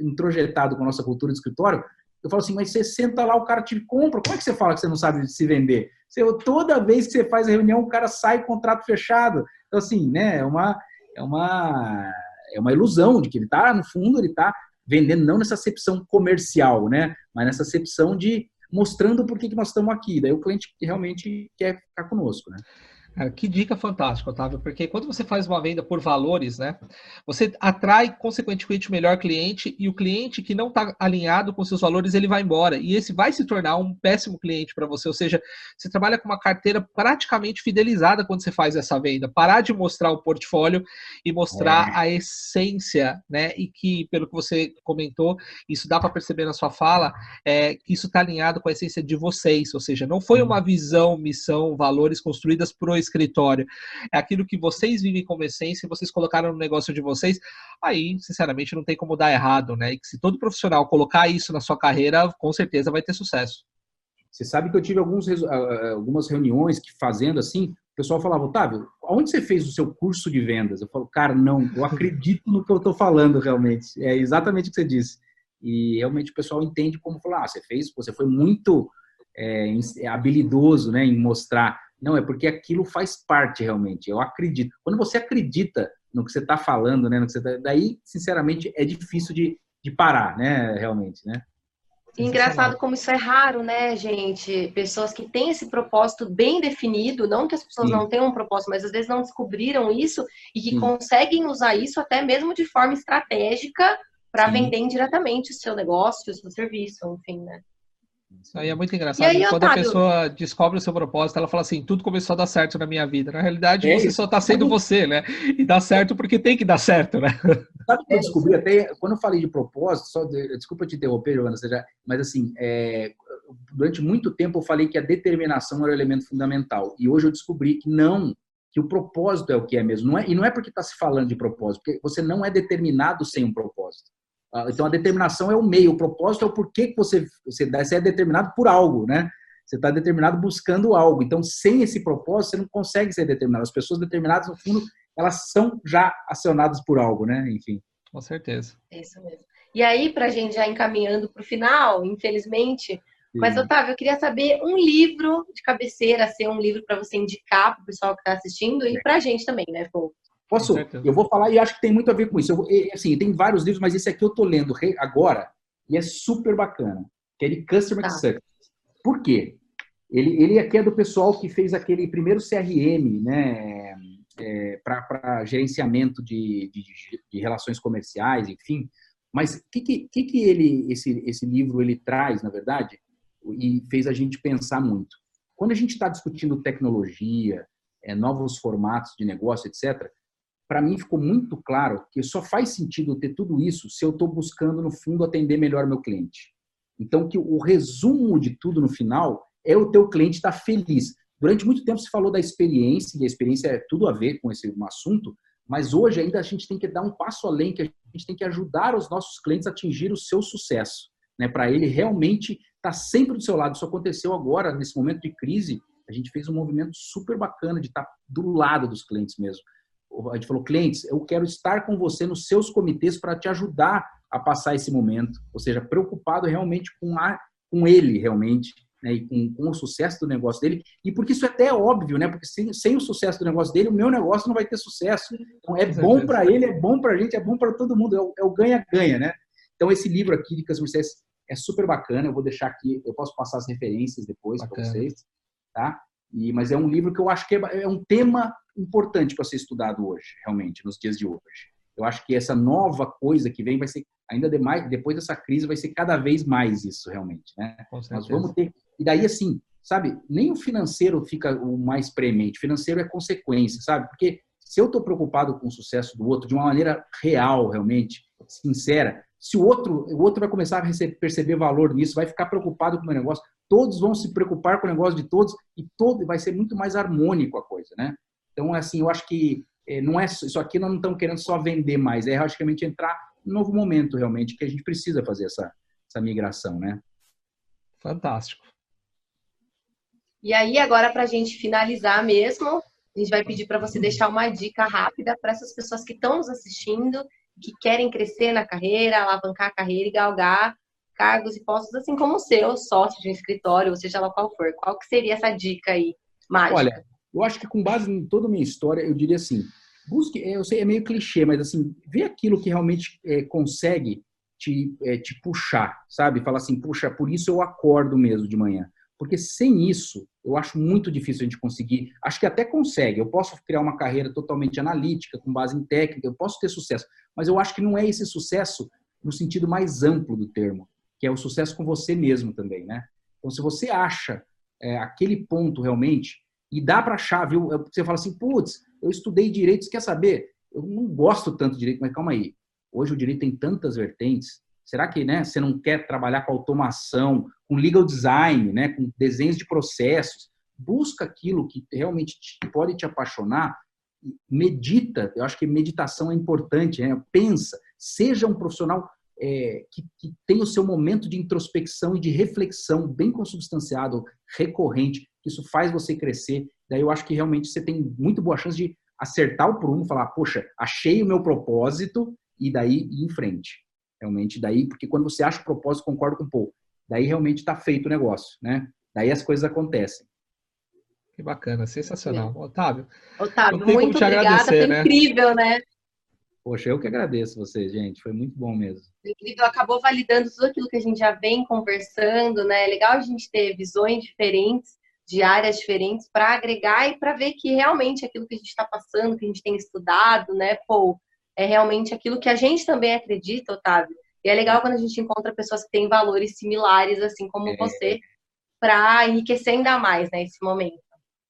C: introjetado com a nossa cultura de escritório, eu falo assim, mas você senta lá, o cara te compra, como é que você fala que você não sabe se vender? Você, toda vez que você faz reunião, o cara sai contrato fechado. Então, assim, né, é uma, é uma, é uma ilusão de que ele está, no fundo, ele está vendendo não nessa acepção comercial, né, mas nessa acepção de mostrando por que, que nós estamos aqui. Daí o cliente realmente quer ficar conosco, né?
A: Cara, que dica fantástica, Otávio, porque quando você faz uma venda por valores, né, você atrai consequentemente o melhor cliente e o cliente que não está alinhado com seus valores, ele vai embora. E esse vai se tornar um péssimo cliente para você. Ou seja, você trabalha com uma carteira praticamente fidelizada quando você faz essa venda. Parar de mostrar o portfólio e mostrar é. a essência, né? E que, pelo que você comentou, isso dá para perceber na sua fala, é, que isso está alinhado com a essência de vocês. Ou seja, não foi uma visão, missão, valores construídas por escritório, é aquilo que vocês vivem como essência, vocês colocaram no negócio de vocês, aí, sinceramente, não tem como dar errado, né? E que se todo profissional colocar isso na sua carreira, com certeza vai ter sucesso.
C: Você sabe que eu tive alguns, algumas reuniões que fazendo assim, o pessoal falava, Otávio, onde você fez o seu curso de vendas? Eu falo, cara, não, eu acredito no que eu estou falando realmente. É exatamente o que você disse. E realmente o pessoal entende como falar, ah, você fez, você foi muito é, habilidoso né, em mostrar não, é porque aquilo faz parte realmente. Eu acredito. Quando você acredita no que você está falando, né? No que você tá, daí, sinceramente, é difícil de, de parar, né? Realmente, né?
B: Engraçado como isso é raro, né, gente? Pessoas que têm esse propósito bem definido, não que as pessoas Sim. não tenham um propósito, mas às vezes não descobriram isso e que Sim. conseguem usar isso até mesmo de forma estratégica para vender indiretamente o seu negócio, o seu serviço, enfim, né?
A: Isso aí é muito engraçado. Aí, Quando Otávio? a pessoa descobre o seu propósito, ela fala assim: tudo começou a dar certo na minha vida. Na realidade, é você isso. só está sendo você, né? E dá certo porque tem que dar certo, né?
C: Sabe que eu descobri até, quando eu falei de propósito, só de, desculpa te interromper, Joana, já, mas assim, é, durante muito tempo eu falei que a determinação era o elemento fundamental. E hoje eu descobri que não, que o propósito é o que é mesmo. Não é, e não é porque está se falando de propósito, porque você não é determinado sem um propósito. Ah, então, a determinação é o meio, o propósito é o porquê que você, você, você é determinado por algo, né? Você está determinado buscando algo. Então, sem esse propósito, você não consegue ser determinado. As pessoas determinadas, no fundo, elas são já acionadas por algo, né? Enfim.
A: Com certeza.
B: É isso mesmo. E aí, para a gente já encaminhando para o final, infelizmente, Mas, Otávio, eu queria saber um livro de cabeceira, ser um livro para você indicar para o pessoal que está assistindo e para a gente também, né, Pô?
C: Posso? Eu vou falar e acho que tem muito a ver com isso. Vou, assim, tem vários livros, mas esse aqui eu tô lendo agora e é super bacana, que é de Customer tá. Success. Por quê? Ele, ele aqui é do pessoal que fez aquele primeiro CRM, né, é, para gerenciamento de, de, de, relações comerciais, enfim. Mas o que, que, que ele, esse, esse livro ele traz, na verdade, e fez a gente pensar muito. Quando a gente está discutindo tecnologia, é, novos formatos de negócio, etc., para mim ficou muito claro que só faz sentido ter tudo isso se eu estou buscando, no fundo, atender melhor meu cliente. Então, que o resumo de tudo no final é o teu cliente estar tá feliz. Durante muito tempo se falou da experiência, e a experiência é tudo a ver com esse um assunto, mas hoje ainda a gente tem que dar um passo além, que a gente tem que ajudar os nossos clientes a atingir o seu sucesso, né? Para ele realmente estar tá sempre do seu lado. Isso aconteceu agora, nesse momento de crise, a gente fez um movimento super bacana de estar tá do lado dos clientes mesmo a gente falou, clientes, eu quero estar com você nos seus comitês para te ajudar a passar esse momento, ou seja, preocupado realmente com, a, com ele realmente, né, e com, com, o sucesso do negócio dele, e porque isso é até óbvio, né, porque sem, sem o sucesso do negócio dele, o meu negócio não vai ter sucesso. Então é bom para ele, é bom para a gente, é bom para todo mundo, é o ganha-ganha, né? Então esse livro aqui de Customer Success é super bacana, eu vou deixar aqui, eu posso passar as referências depois para vocês, tá? E, mas é um livro que eu acho que é, é um tema importante para ser estudado hoje, realmente, nos dias de hoje. Eu acho que essa nova coisa que vem vai ser ainda demais, depois dessa crise vai ser cada vez mais isso realmente, né? Nós vamos ter e daí assim, sabe? Nem o financeiro fica o mais premente. O financeiro é consequência, sabe? Porque se eu estou preocupado com o sucesso do outro de uma maneira real, realmente sincera, se o outro, o outro vai começar a receber, perceber valor nisso, vai ficar preocupado com o meu negócio, todos vão se preocupar com o negócio de todos e todo vai ser muito mais harmônico a coisa, né? Então, assim, eu acho que é, não é isso aqui nós não estamos querendo só vender mais, é praticamente entrar num novo momento realmente que a gente precisa fazer essa, essa migração, né?
A: Fantástico.
B: E aí, agora, para a gente finalizar mesmo, a gente vai pedir para você deixar uma dica rápida para essas pessoas que estão nos assistindo, que querem crescer na carreira, alavancar a carreira e galgar cargos e postos, assim como o seu, sócio de um escritório, ou seja lá qual for. Qual que seria essa dica aí, mágica?
C: Olha, eu acho que com base em toda a minha história, eu diria assim, busque, eu sei, é meio clichê, mas assim, vê aquilo que realmente é, consegue te, é, te puxar, sabe? Fala assim, puxa, por isso eu acordo mesmo de manhã. Porque sem isso, eu acho muito difícil a gente conseguir. Acho que até consegue. Eu posso criar uma carreira totalmente analítica, com base em técnica, eu posso ter sucesso. Mas eu acho que não é esse sucesso no sentido mais amplo do termo, que é o sucesso com você mesmo também, né? Então, se você acha é, aquele ponto realmente, e dá para achar, viu? Você fala assim, putz, eu estudei direito, você quer saber? Eu não gosto tanto de direito, mas calma aí. Hoje o direito tem tantas vertentes. Será que né, você não quer trabalhar com automação, com legal design, né, com desenhos de processos? Busca aquilo que realmente te, pode te apaixonar. Medita. Eu acho que meditação é importante. Né? Pensa. Seja um profissional é, que, que tem o seu momento de introspecção e de reflexão bem consubstanciado, recorrente que isso faz você crescer. Daí eu acho que realmente você tem muito boa chance de acertar o prumo, falar, poxa, achei o meu propósito e daí ir em frente. Realmente, daí, porque quando você acha o propósito, concordo com o Paul, daí realmente está feito o negócio, né? Daí as coisas acontecem.
A: Que bacana, sensacional. Otávio.
B: Otávio, muito obrigada, foi né? incrível, né?
C: Poxa, eu que agradeço vocês, gente. Foi muito bom mesmo.
B: Incrível, acabou validando tudo aquilo que a gente já vem conversando, né? É legal a gente ter visões diferentes de áreas diferentes para agregar e para ver que realmente aquilo que a gente está passando, que a gente tem estudado, né, pô, é realmente aquilo que a gente também acredita, Otávio. E é legal quando a gente encontra pessoas que têm valores similares, assim como é. você, para enriquecer ainda mais, né, esse momento.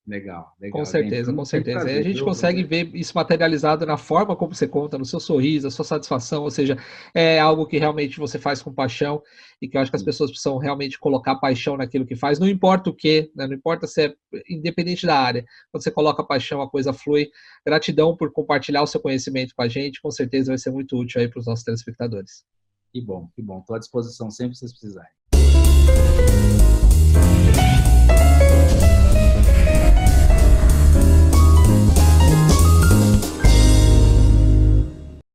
C: Legal, legal.
A: Com certeza, gente, com certeza. Prazer, a gente consegue ver isso materializado na forma como você conta, no seu sorriso, a sua satisfação, ou seja, é algo que realmente você faz com paixão e que eu acho que as pessoas precisam realmente colocar paixão naquilo que faz, não importa o que, né? não importa se é independente da área. Quando você coloca paixão, a coisa flui. Gratidão por compartilhar o seu conhecimento com a gente, com certeza vai ser muito útil aí para os nossos telespectadores.
C: Que bom, que bom. Estou à disposição sempre que vocês precisarem.